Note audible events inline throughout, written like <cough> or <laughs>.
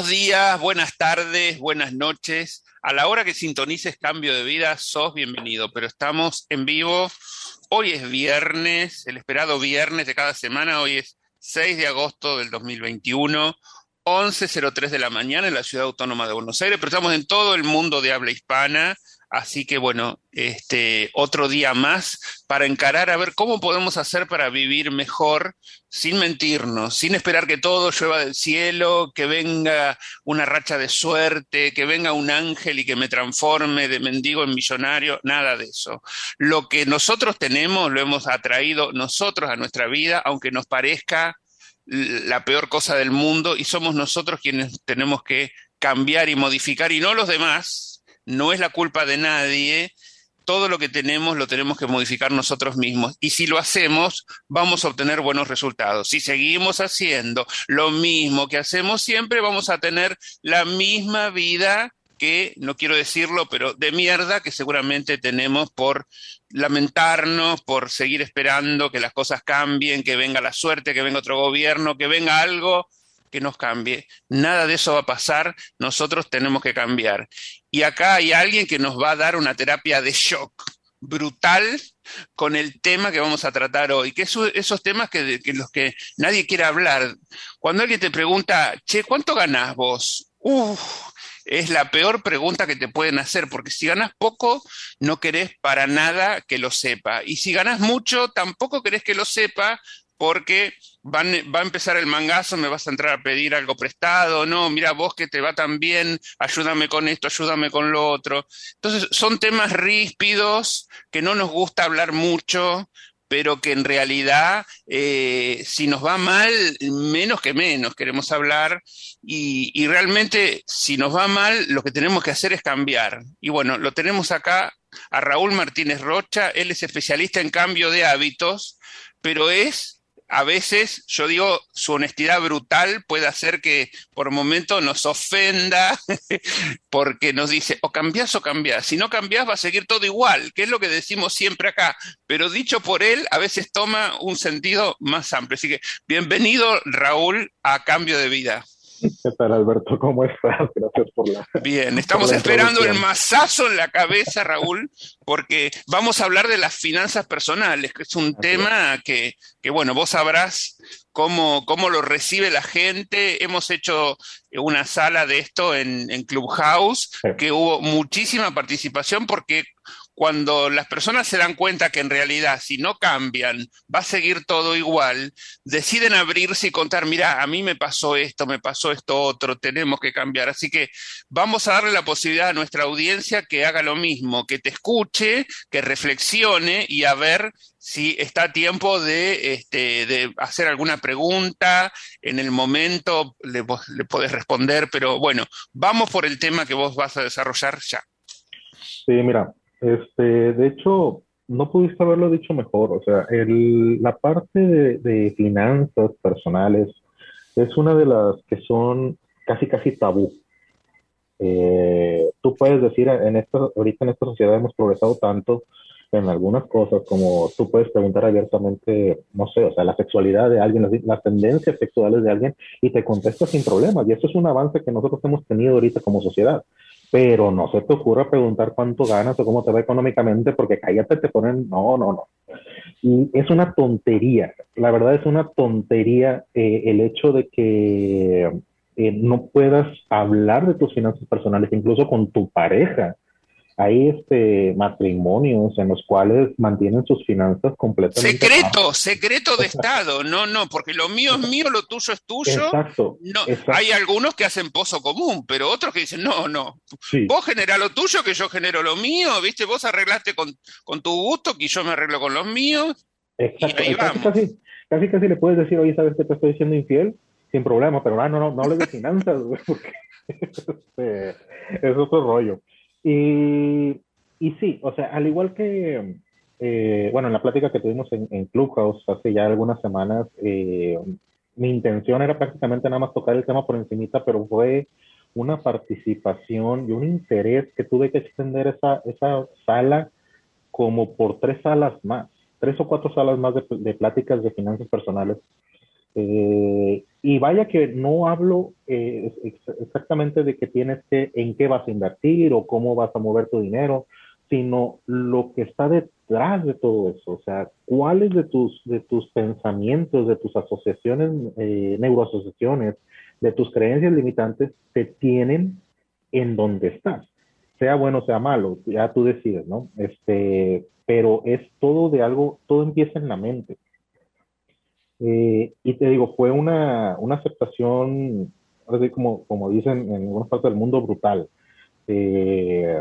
Buenos días, buenas tardes, buenas noches. A la hora que sintonices Cambio de Vida, sos bienvenido, pero estamos en vivo. Hoy es viernes, el esperado viernes de cada semana. Hoy es 6 de agosto del 2021, 11.03 de la mañana en la Ciudad Autónoma de Buenos Aires, pero estamos en todo el mundo de habla hispana. Así que bueno, este otro día más para encarar a ver cómo podemos hacer para vivir mejor sin mentirnos, sin esperar que todo llueva del cielo, que venga una racha de suerte, que venga un ángel y que me transforme de mendigo en millonario, nada de eso. Lo que nosotros tenemos lo hemos atraído nosotros a nuestra vida, aunque nos parezca la peor cosa del mundo y somos nosotros quienes tenemos que cambiar y modificar y no los demás no es la culpa de nadie, todo lo que tenemos lo tenemos que modificar nosotros mismos. Y si lo hacemos, vamos a obtener buenos resultados. Si seguimos haciendo lo mismo que hacemos siempre, vamos a tener la misma vida que, no quiero decirlo, pero de mierda que seguramente tenemos por lamentarnos, por seguir esperando que las cosas cambien, que venga la suerte, que venga otro gobierno, que venga algo que nos cambie. Nada de eso va a pasar, nosotros tenemos que cambiar. Y acá hay alguien que nos va a dar una terapia de shock brutal con el tema que vamos a tratar hoy, que es esos temas que, los que nadie quiere hablar. Cuando alguien te pregunta, che, ¿cuánto ganás vos? Es la peor pregunta que te pueden hacer, porque si ganas poco, no querés para nada que lo sepa. Y si ganas mucho, tampoco querés que lo sepa, porque va a empezar el mangazo, me vas a entrar a pedir algo prestado, no, mira vos que te va tan bien, ayúdame con esto, ayúdame con lo otro. Entonces, son temas ríspidos que no nos gusta hablar mucho, pero que en realidad, eh, si nos va mal, menos que menos queremos hablar, y, y realmente, si nos va mal, lo que tenemos que hacer es cambiar. Y bueno, lo tenemos acá a Raúl Martínez Rocha, él es especialista en cambio de hábitos, pero es a veces, yo digo, su honestidad brutal puede hacer que por momento nos ofenda <laughs> porque nos dice, o cambiás o cambiás. Si no cambiás va a seguir todo igual, que es lo que decimos siempre acá. Pero dicho por él, a veces toma un sentido más amplio. Así que bienvenido, Raúl, a Cambio de Vida. ¿Qué tal, Alberto? ¿Cómo estás? <laughs> Gracias por la. Bien, estamos esperando el masazo en la cabeza, Raúl, porque vamos a hablar de las finanzas personales, que es un tema que, que, bueno, vos sabrás cómo, cómo lo recibe la gente. Hemos hecho una sala de esto en, en Clubhouse, que hubo muchísima participación porque cuando las personas se dan cuenta que en realidad si no cambian va a seguir todo igual, deciden abrirse y contar, mira, a mí me pasó esto, me pasó esto otro, tenemos que cambiar. Así que vamos a darle la posibilidad a nuestra audiencia que haga lo mismo, que te escuche, que reflexione y a ver si está a tiempo de, este, de hacer alguna pregunta, en el momento le, le podés responder, pero bueno, vamos por el tema que vos vas a desarrollar ya. Sí, mira, este, de hecho, no pudiste haberlo dicho mejor. O sea, el, la parte de, finanzas personales es una de las que son casi, casi tabú. Eh, tú puedes decir, en esta, ahorita en esta sociedad hemos progresado tanto en algunas cosas, como tú puedes preguntar abiertamente, no sé, o sea, la sexualidad de alguien, las, las, tendencias sexuales de alguien, y te contesta sin problemas. Y eso es un avance que nosotros hemos tenido ahorita como sociedad pero no se te ocurra preguntar cuánto ganas o cómo te va económicamente, porque cállate, te ponen, no, no, no. Y es una tontería, la verdad es una tontería eh, el hecho de que eh, no puedas hablar de tus finanzas personales, incluso con tu pareja hay este matrimonios en los cuales mantienen sus finanzas completamente. Secreto, secreto de Estado. No, no, porque lo mío es mío, lo tuyo es tuyo. Exacto. No, Hay algunos que hacen pozo común, pero otros que dicen, no, no. Vos generás lo tuyo, que yo genero lo mío, ¿viste? Vos arreglaste con, con tu gusto, que yo me arreglo con los míos. Exacto. Casi, casi, casi, le puedes decir, oye, ¿sabes que te estoy diciendo infiel? sin problema, pero ah, no, no, no hables de finanzas, <laughs> porque <laughs> este, es otro rollo. Y, y sí, o sea, al igual que, eh, bueno, en la plática que tuvimos en, en Clubhouse hace ya algunas semanas, eh, mi intención era prácticamente nada más tocar el tema por encimita, pero fue una participación y un interés que tuve que extender esa, esa sala como por tres salas más, tres o cuatro salas más de, de pláticas de finanzas personales. Eh, y vaya que no hablo eh, exactamente de que tienes que, en qué vas a invertir o cómo vas a mover tu dinero, sino lo que está detrás de todo eso, o sea, cuáles de tus, de tus pensamientos, de tus asociaciones, eh, neuroasociaciones, de tus creencias limitantes te tienen en donde estás, sea bueno, sea malo, ya tú decides, ¿no? Este, pero es todo de algo, todo empieza en la mente. Eh, y te digo, fue una, una aceptación, como, como dicen en algunas partes del mundo, brutal. Eh,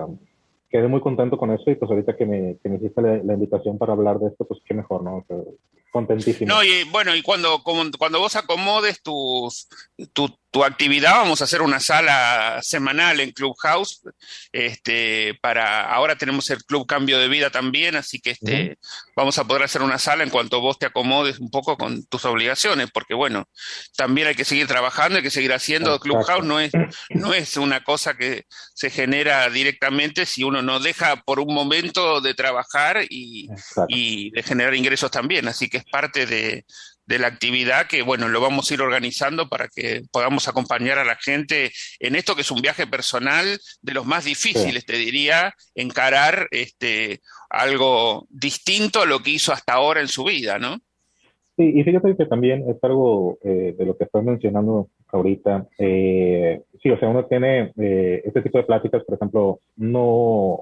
quedé muy contento con eso y pues ahorita que me, que me hiciste la, invitación para hablar de esto, pues qué mejor, ¿no? Contentísimo. No, y bueno, y cuando, cuando vos acomodes tus, tu, tu actividad, vamos a hacer una sala semanal en Clubhouse, este, para, ahora tenemos el Club Cambio de Vida también, así que este, vamos a poder hacer una sala en cuanto vos te acomodes un poco con tus obligaciones, porque bueno, también hay que seguir trabajando, hay que seguir haciendo, Clubhouse no es, no es una cosa que se genera directamente si uno no deja por un momento de trabajar y, y de generar ingresos también, así que es parte de, de la actividad que, bueno, lo vamos a ir organizando para que podamos acompañar a la gente en esto que es un viaje personal de los más difíciles, te diría, encarar este, algo distinto a lo que hizo hasta ahora en su vida, ¿no? Sí, y fíjate que también es algo eh, de lo que estás mencionando ahorita. Eh, sí, o sea, uno tiene eh, este tipo de pláticas, por ejemplo, no,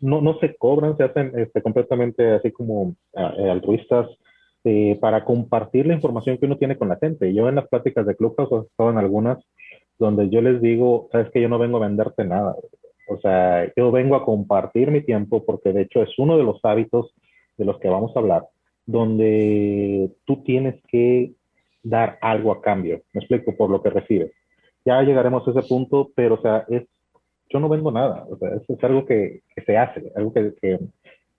no, no se cobran, se hacen este, completamente así como altruistas este, para compartir la información que uno tiene con la gente. Yo en las pláticas de Clubhouse he estado en algunas donde yo les digo, sabes que yo no vengo a venderte nada. O sea, yo vengo a compartir mi tiempo porque de hecho es uno de los hábitos de los que vamos a hablar, donde tú tienes que dar algo a cambio. Me explico por lo que recibes. Ya llegaremos a ese punto, pero o sea, es, yo no vendo nada. O sea, es, algo que, se hace, algo que, que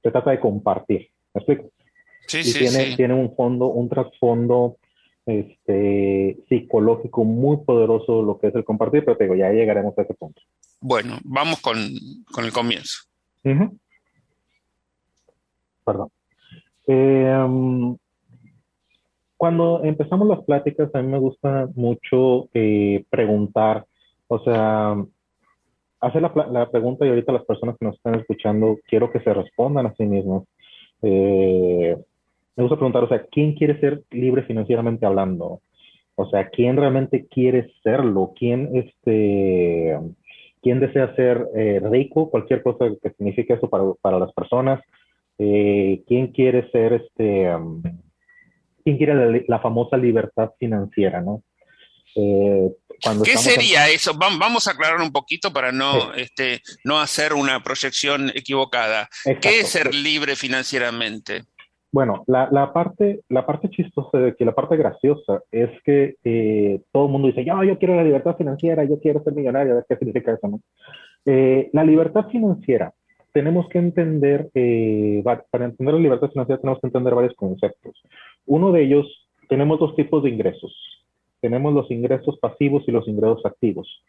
se trata de compartir. ¿Me explico? y tiene, tiene un fondo, un trasfondo este, psicológico muy poderoso lo que es el compartir, pero te digo, ya llegaremos a ese punto. Bueno, vamos con, con el comienzo. Perdón. Em, cuando empezamos las pláticas, a mí me gusta mucho eh, preguntar, o sea, hacer la, la, pregunta y ahorita las personas que nos están escuchando, quiero que se respondan a sí mismos. Eh, me gusta preguntar, o sea, ¿quién quiere ser libre financieramente hablando? O sea, ¿quién realmente quiere serlo? ¿Quién, este, quién desea ser eh, rico? Cualquier cosa que signifique eso para, para las personas. Eh, ¿Quién quiere ser, este, um, quién quiere la, famosa libertad financiera, no? Eh, ¿Qué sería eso? Vamos a aclarar un poquito para no, este, no hacer una proyección equivocada. ¿Qué es ser libre financieramente? Bueno, la, la, parte, la parte chistosa de que la parte graciosa es que eh, todo el mundo dice, yo, yo quiero la libertad financiera, yo quiero ser millonario, ¿qué significa eso? No? Eh, la libertad financiera, tenemos que entender, eh, para entender la libertad financiera tenemos que entender varios conceptos. Uno de ellos, tenemos dos tipos de ingresos. Tenemos los ingresos pasivos y los ingresos activos.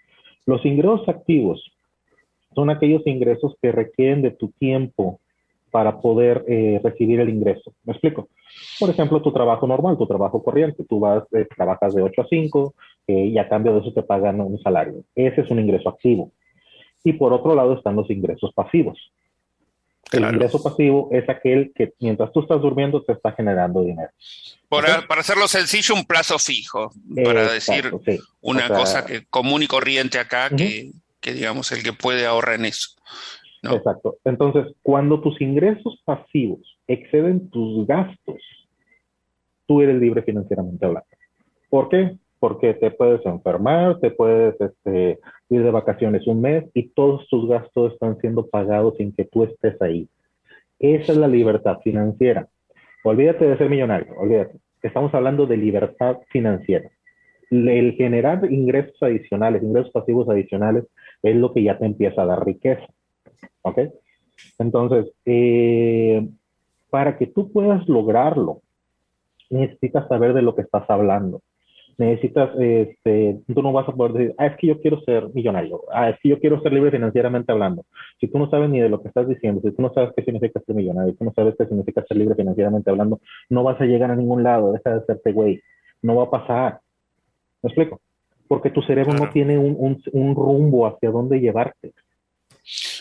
Los ingresos activos son aquellos ingresos que requieren de tu tiempo, para poder eh, recibir el ingreso. ¿Me explico? Por ejemplo, tu trabajo normal, tu trabajo corriente, tú vas, eh, trabajas de 8 a 5 eh, y a cambio de eso te pagan un salario. Ese es un ingreso activo. Y por otro lado están los ingresos pasivos. El ingreso pasivo es aquel que mientras tú estás durmiendo te está generando dinero. para hacerlo sencillo, un plazo fijo, para decir una cosa que común y corriente acá, que, que digamos el que puede ahorrar en eso. Exacto. Entonces, cuando tus ingresos pasivos exceden tus gastos, tú eres libre financieramente hablando. ¿Por qué? Porque te puedes enfermar, te puedes este, ir de vacaciones un mes y todos tus gastos están siendo pagados sin que tú estés ahí. Esa es la libertad financiera. Olvídate de ser millonario, olvídate. Estamos hablando de libertad financiera. el generar ingresos adicionales, ingresos pasivos adicionales, es lo que ya te empieza a dar riqueza. ¿Ok? Entonces, eh, para que tú puedas lograrlo, necesitas saber de lo que estás hablando. Necesitas, este, tú no vas a poder decir, ah, es que yo quiero ser millonario, ah, es que yo quiero ser libre financieramente hablando. Si tú no sabes ni de lo que estás diciendo, si tú no sabes qué significa ser millonario, si tú no sabes qué significa ser libre financieramente hablando, no vas a llegar a ningún lado, deja de serte güey, no va a pasar. ¿Me explico? Porque tu cerebro no tiene un, un, un rumbo hacia dónde llevarte.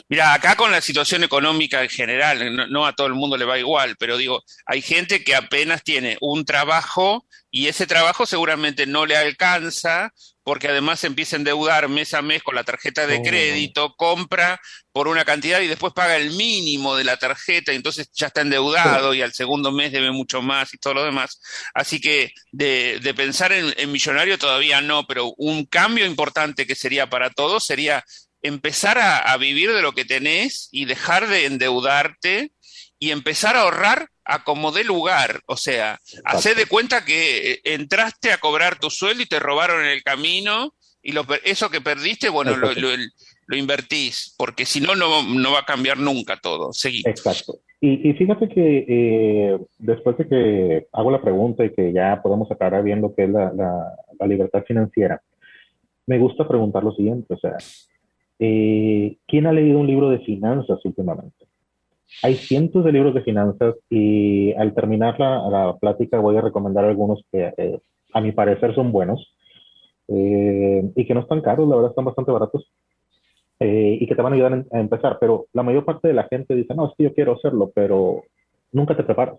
Mira, acá con la situación económica en general, no, a todo el mundo le va igual, pero digo, hay gente que apenas tiene un trabajo y ese trabajo seguramente no le alcanza porque además empieza a endeudar mes a mes con la tarjeta de oh. crédito, compra por una cantidad y después paga el mínimo de la tarjeta y entonces ya está endeudado y al segundo mes debe mucho más y todo lo demás. Así que de, pensar en, en millonario todavía no, pero un cambio importante que sería para todos sería empezar a, vivir de lo que tenés y dejar de endeudarte y empezar a ahorrar a como de lugar. O sea, hacer de cuenta que eh, entraste a cobrar tu sueldo y te robaron en el camino y lo, eso que perdiste, bueno, lo, lo, invertís, porque si no, no va a cambiar nunca todo. Seguí. Exacto. Y, fíjate que eh, después de que hago la pregunta y que ya podemos aclarar bien lo que es la, la libertad financiera, me gusta preguntar lo siguiente, o sea, eh, ¿Quién ha leído un libro de finanzas últimamente? Hay cientos de libros de finanzas y al terminar la, plática voy a recomendar algunos que eh, a mi parecer son buenos eh, y que no están caros, la verdad están bastante baratos y que te van a ayudar a empezar. Pero la mayor parte de la gente dice, no, es que yo quiero hacerlo, pero nunca te preparas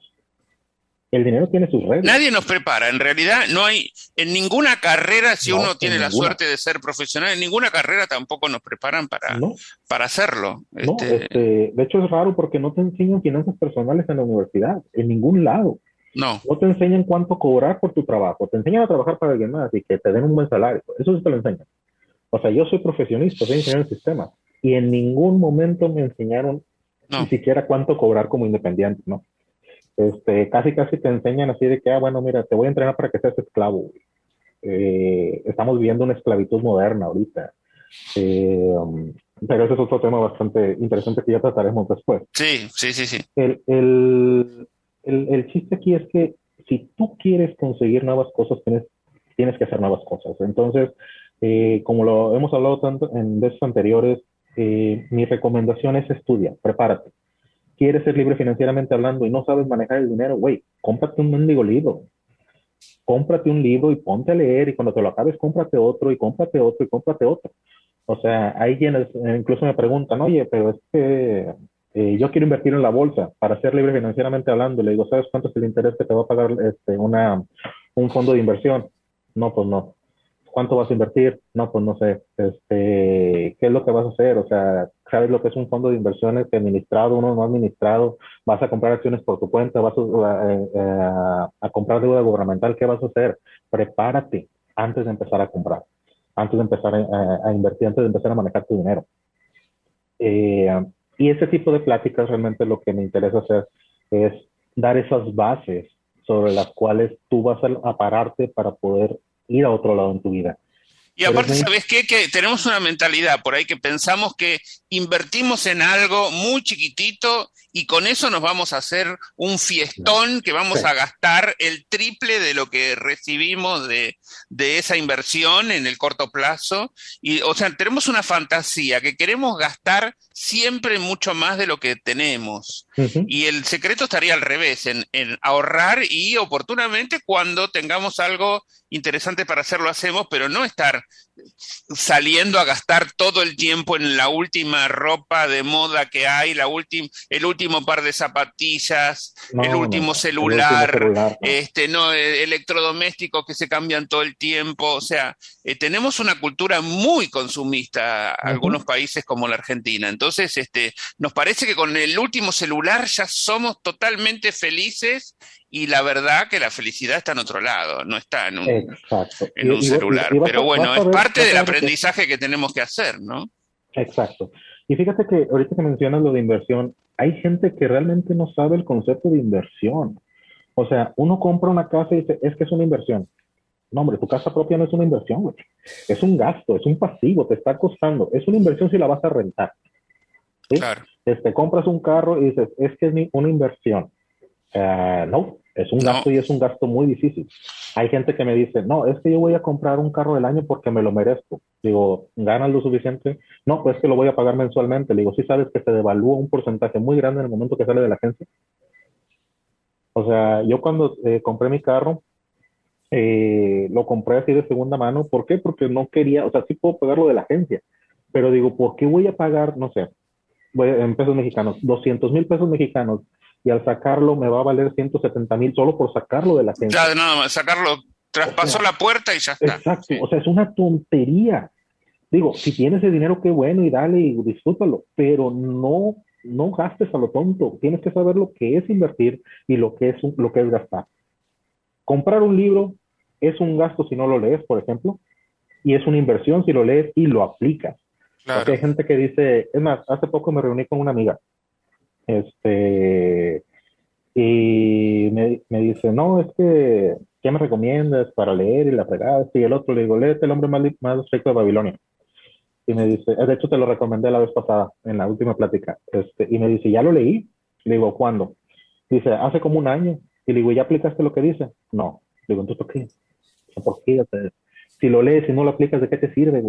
el dinero tiene sus reglas. Nadie nos prepara, en realidad no hay, en ninguna carrera, si uno tiene la suerte de ser profesional, en ninguna carrera tampoco nos preparan para, para hacerlo. No, este, este... de hecho es raro porque no te enseñan finanzas personales en la universidad, en ningún lado. No. No te enseñan cuánto cobrar por tu trabajo, te enseñan a trabajar para alguien más y que te den un buen salario, eso sí te lo enseñan. O sea, yo soy profesionista, soy ingeniero en sistemas y en ningún momento me enseñaron ni siquiera cuánto cobrar como independiente, ¿no? Este, casi casi te enseñan así de que, ah, bueno, mira, te voy a entrenar para que seas esclavo. Eh, estamos viviendo una esclavitud moderna ahorita. Eh, um, pero ese es otro tema bastante interesante que ya trataremos después. Sí, sí, sí, sí. El, el, el, chiste aquí es que si tú quieres conseguir nuevas cosas, tienes, tienes que hacer nuevas cosas. Entonces, eh, como lo hemos hablado tanto en veces anteriores, mi recomendación es estudia, prepárate quieres ser libre financieramente hablando y no sabes manejar el dinero, güey, cómprate un mendigo libro. Cómprate un libro y ponte a leer y cuando te lo acabes, cómprate otro y cómprate otro y cómprate otro. O sea, hay quienes eh, incluso me preguntan, oye, pero es que eh, yo quiero invertir en la bolsa para ser libre financieramente hablando. Le digo, ¿sabes cuánto es el interés que te va a pagar este, una, un fondo de inversión? No, pues no. ¿Cuánto vas a invertir? No, pues no sé. Este, ¿Qué es lo que vas a hacer? O sea, ¿sabes lo que es un fondo de inversiones administrado, uno no administrado? ¿Vas a comprar acciones por tu cuenta? ¿Vas a, eh, comprar deuda gubernamental? ¿Qué vas a hacer? Prepárate antes de empezar a comprar, antes de empezar a, invertir, antes de empezar a manejar tu dinero. Eh, y ese tipo de pláticas realmente lo que me interesa hacer es dar esas bases sobre las cuales tú vas a pararte para poder ir a otro lado en tu vida. Y aparte, ¿sabes qué? Que tenemos una mentalidad por ahí que pensamos que invertimos en algo muy chiquitito y con eso nos vamos a hacer un fiestón que vamos a gastar el triple de lo que recibimos de, de, esa inversión en el corto plazo. Y, o sea, tenemos una fantasía que queremos gastar siempre mucho más de lo que tenemos. Y el secreto estaría al revés, en, en ahorrar y oportunamente cuando tengamos algo interesante para hacerlo hacemos, pero no estar saliendo a gastar todo el tiempo en la última ropa de moda que hay, la el último par de zapatillas, el, último celular, este, no, e, electrodomésticos que se cambian todo el tiempo. O sea, eh, tenemos una cultura muy consumista, algunos países como la Argentina. Entonces, este, nos parece que con el último celular ya somos totalmente felices y la verdad que la felicidad está en otro lado, no está en un, En un celular. Pero bueno, es parte del aprendizaje que tenemos que hacer, ¿no? Exacto. Y fíjate que ahorita que mencionas lo de inversión, hay gente que realmente no sabe el concepto de inversión. O sea, uno compra una casa y dice, es que es una inversión. No, hombre, tu casa propia no es una inversión, güey. Es un gasto, es un pasivo, te está costando. Es una inversión si la vas a rentar. Claro. Este, compras un carro y dices, es que es una inversión. Uh, no, es un gasto y es un gasto muy difícil. Hay gente que me dice, no, es que yo voy a comprar un carro del año porque me lo merezco. Digo, ¿ganas lo suficiente? No, pues que lo voy a pagar mensualmente. Le digo, sí sabes que se devalúa un porcentaje muy grande en el momento que sale de la agencia. O sea, yo cuando eh, compré mi carro, eh, lo compré así de segunda mano. ¿Por qué? Porque no quería, o sea, sí puedo pagarlo de la agencia, pero digo, ¿por qué voy a pagar, no sé, en pesos mexicanos, 200 mil pesos mexicanos y al sacarlo me va a valer 170 mil solo por sacarlo de la agencia? Ya, nada más, sacarlo, traspasó la puerta y ya está. Exacto, o sea, es una tontería. Digo, si tienes el dinero, qué bueno y dale y disfrútalo, pero no no gastes a lo tonto, tienes que saber lo que es invertir y lo que es, lo que es gastar. Comprar un libro es un gasto si no lo lees, por ejemplo, y es una inversión si lo lees y lo aplicas. hay gente que dice, es más, hace poco me reuní con una amiga, este, y me, dice, no, es que, ¿qué me recomiendas para leer y la fregada? Y el otro le digo, léete el hombre más, más rico de Babilonia y me dice, de hecho te lo recomendé la vez pasada, en la última plática, este, y me dice, ¿ya lo leí? Le digo, ¿cuándo? Dice, hace como un año. Y le digo, ¿ya aplicaste lo que dice? No. Le digo, ¿entonces por qué? ¿Por qué? si lo lees y no lo aplicas, ¿de qué te sirve,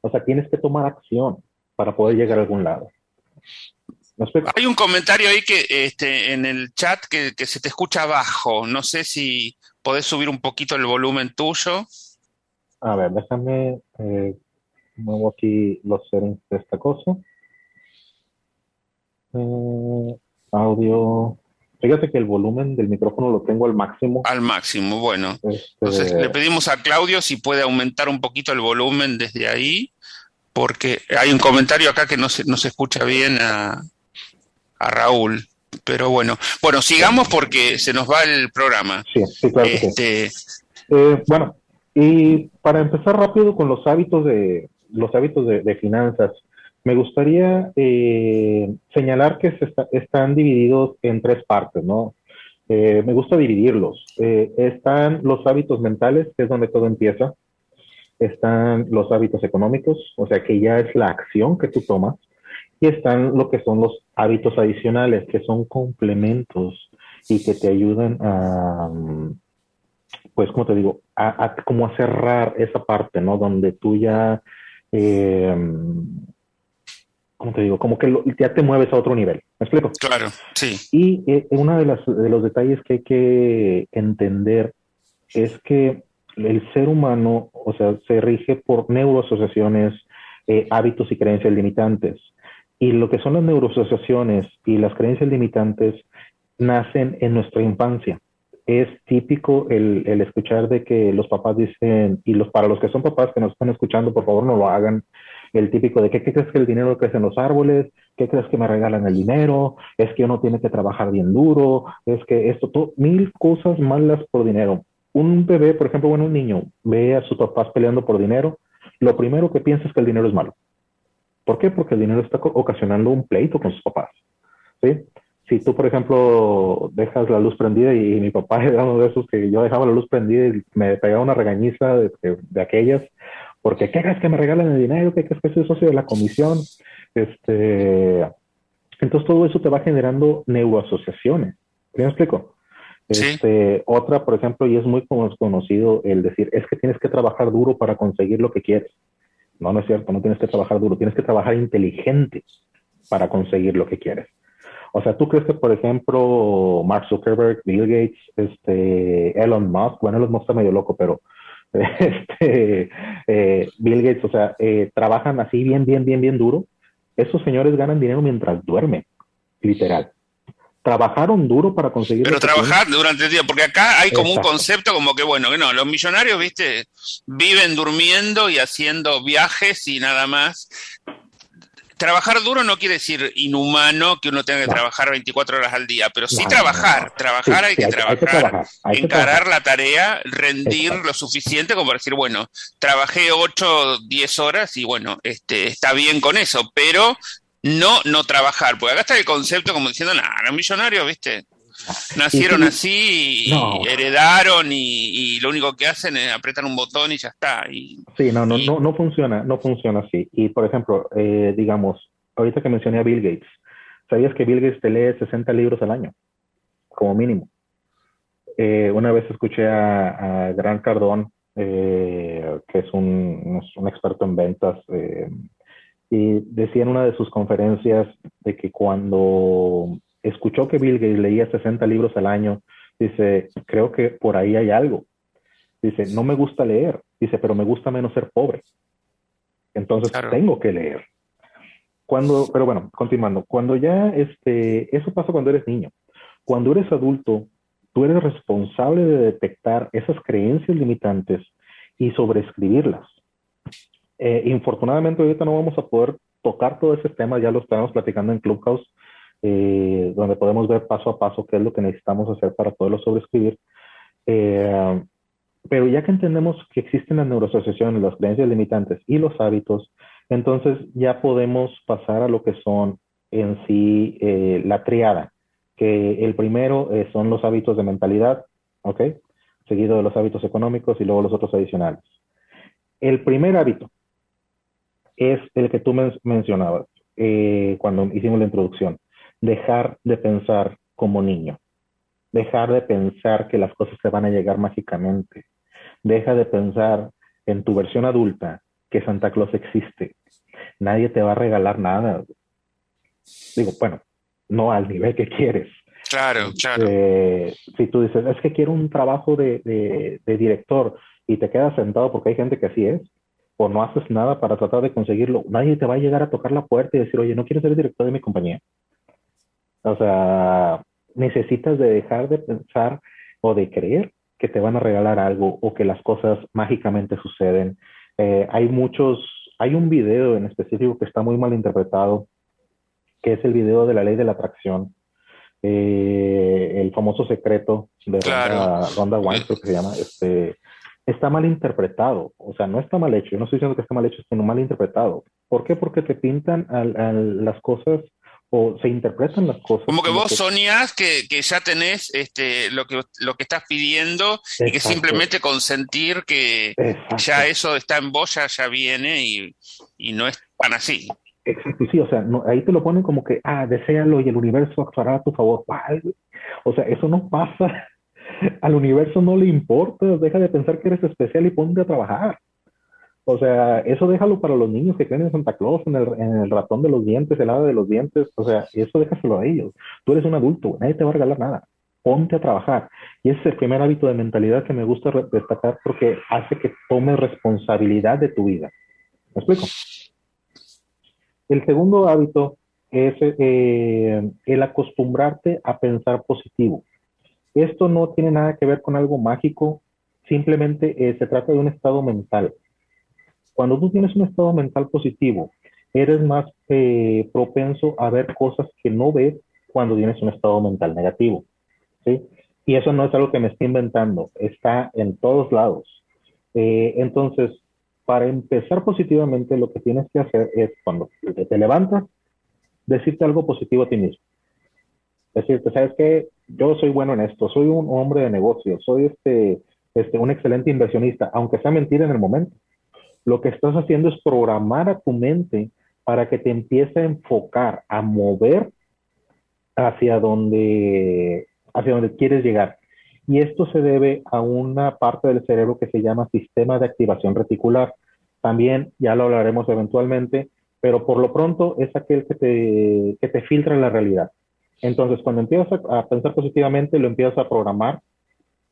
O sea, tienes que tomar acción para poder llegar a algún lado. Hay un comentario ahí que este, en el chat que, que, se te escucha bajo. No sé si podés subir un poquito el volumen tuyo. A ver, déjame eh, muevo aquí los settings de esta cosa. Eh, audio. Fíjate que el volumen del micrófono lo tengo al máximo. Al máximo, bueno. Este, Entonces le pedimos a Claudio si puede aumentar un poquito el volumen desde ahí, porque hay un comentario acá que no se, no se escucha bien a, a Raúl. Pero bueno, bueno, sigamos porque se nos va el programa. Sí, sí, claro. Este, eh, bueno, y para empezar rápido con los hábitos de, los hábitos de, finanzas, me gustaría eh, señalar que se están divididos en tres partes, ¿no? Eh, me gusta dividirlos. Eh, están los hábitos mentales, que es donde todo empieza. Están los hábitos económicos, o sea, que ya es la acción que tú tomas. Y están lo que son los hábitos adicionales, que son complementos y que te ayudan a, pues, como te digo, a, como a cerrar esa parte, ¿no? Donde tú ya eh, ¿cómo te digo? Como que ya te mueves a otro nivel. ¿Me explico? Claro, sí. Y eh, uno de, de los detalles que hay que entender es que el ser humano, o sea, se rige por neuroasociaciones, eh, hábitos y creencias limitantes. Y lo que son las neuroasociaciones y las creencias limitantes nacen en nuestra infancia es típico el, escuchar de que los papás dicen, y los para los que son papás que nos están escuchando, por favor no lo hagan, el típico de que ¿qué crees que el dinero crece en los árboles? ¿Qué crees que me regalan el dinero? Es que uno tiene que trabajar bien duro, es que esto, mil cosas malas por dinero. Un bebé, por ejemplo, bueno, un niño ve a sus papás peleando por dinero, lo primero que piensa es que el dinero es malo. ¿Por qué? Porque el dinero está ocasionando un pleito con sus papás. ¿sí? si tú, por ejemplo, dejas la luz prendida y, mi papá <laughs> era uno de esos que yo dejaba la luz prendida y me pegaba una regañiza de, de, aquellas, porque ¿qué crees que me regalan el dinero? ¿Qué crees que soy socio de la comisión? Este, entonces todo eso te va generando neuroasociaciones. ¿Me explico? Este, Otra, por ejemplo, y es muy conocido el decir, es que tienes que trabajar duro para conseguir lo que quieres. No, no es cierto, no tienes que trabajar duro, tienes que trabajar inteligente para conseguir lo que quieres. O sea, ¿tú crees que, por ejemplo, Mark Zuckerberg, Bill Gates, este, Elon Musk, bueno, Elon Musk está medio loco, pero <laughs> este, eh, Bill Gates, o sea, eh, trabajan así bien, bien, bien, bien duro. Esos señores ganan dinero mientras duermen, literal. Trabajaron duro para conseguir. Pero trabajar durante el día, porque acá hay como un concepto como que, bueno, que no, los millonarios, viste, viven durmiendo y haciendo viajes y nada más. Trabajar duro no quiere decir inhumano que uno tenga que trabajar 24 horas al día, pero sí trabajar, trabajar hay, que trabajar, encarar la tarea, rendir lo suficiente como para decir, bueno, trabajé 8, 10 horas y bueno, este, está bien con eso, pero no no trabajar, porque acá está el concepto como diciendo, nada, los millonarios, viste, nacieron así y heredaron y, lo único que hacen es apretar un botón y ya está. Y, sí, no, no, no, no funciona, no funciona así. Y por ejemplo, eh, digamos, ahorita que mencioné a Bill Gates, ¿sabías que Bill Gates te lee 60 libros al año? Como mínimo. Eh, una vez escuché a, a Gran Cardón, eh, que es un, un, experto en ventas, y decía en una de sus conferencias de que cuando escuchó que Bill Gates leía 60 libros al año, dice, creo que por ahí hay algo. Dice, no me gusta leer, dice, pero me gusta menos ser pobre. Entonces tengo que leer. Cuando, pero bueno, continuando, cuando ya este, eso pasa cuando eres niño. Cuando eres adulto, tú eres responsable de detectar esas creencias limitantes y sobreescribirlas. Eh, infortunadamente ahorita no vamos a poder tocar todos esos temas, ya lo estamos platicando en Clubhouse, eh, donde podemos ver paso a paso qué es lo que necesitamos hacer para poderlo sobreescribir. Eh, pero ya que entendemos que existen las neuroasociaciones, las creencias limitantes y los hábitos, entonces ya podemos pasar a lo que son en sí eh, la triada, que el primero son los hábitos de mentalidad, ¿ok? Seguido de los hábitos económicos y luego los otros adicionales. El primer hábito es el que tú mencionabas cuando hicimos la introducción, dejar de pensar como niño, dejar de pensar que las cosas te van a llegar mágicamente, deja de pensar en tu versión adulta que Santa Claus existe. Nadie te va a regalar nada. Digo, bueno, no al nivel que quieres. Claro, claro. Eh, si tú dices, es que quiero un trabajo de, de, director y te quedas sentado porque hay gente que así es, o no haces nada para tratar de conseguirlo, nadie te va a llegar a tocar la puerta y decir, oye, ¿no quieres ser director de mi compañía? O sea, necesitas de dejar de pensar o de creer que te van a regalar algo o que las cosas mágicamente suceden. Eh, hay muchos, hay un video en específico que está muy mal interpretado, que es el video de la ley de la atracción, eh, el famoso secreto de Ronda, Ronda Wine, creo que se llama, este, está mal interpretado, o sea, no está mal hecho, yo no estoy diciendo que está mal hecho, sino mal interpretado. ¿Por qué? Porque te pintan a las cosas o se interpretan las cosas. Como que vos soñás que, que, ya tenés este, lo, que, lo que estás pidiendo y que simplemente consentir que ya eso está en vos, ya, ya viene y, y, no es tan así. Exacto, sí, o sea, ahí te lo ponen como que, ah, deséalo y el universo actuará a tu favor. O sea, eso no pasa. <laughs> Al universo no le importa, deja de pensar que eres especial y ponte a trabajar. O sea, eso déjalo para los niños que creen en Santa Claus, en el, en el ratón de los dientes, el hada de los dientes. O sea, eso déjaselo a ellos. Tú eres un adulto, nadie te va a regalar nada. Ponte a trabajar. Y ese es el primer hábito de mentalidad que me gusta destacar porque hace que tomes responsabilidad de tu vida. ¿Me explico? El segundo hábito es eh, el acostumbrarte a pensar positivo. Esto no tiene nada que ver con algo mágico, simplemente eh, se trata de un estado mental. Cuando tú tienes un estado mental positivo, eres más eh, propenso a ver cosas que no ves cuando tienes un estado mental negativo. ¿sí? Y eso no es algo que me estoy inventando, está en todos lados. Eh, entonces, para empezar positivamente, lo que tienes que hacer es cuando te levantas, decirte algo positivo a ti mismo. Decirte, ¿sabes qué? Yo soy bueno en esto, soy un hombre de negocio, soy este, este, un excelente inversionista, aunque sea mentira en el momento lo que estás haciendo es programar a tu mente para que te empiece a enfocar, a mover hacia donde, hacia donde quieres llegar. Y esto se debe a una parte del cerebro que se llama sistema de activación reticular. También ya lo hablaremos eventualmente, pero por lo pronto es aquel que te, que te filtra la realidad. Entonces, cuando empiezas a pensar positivamente, lo empiezas a programar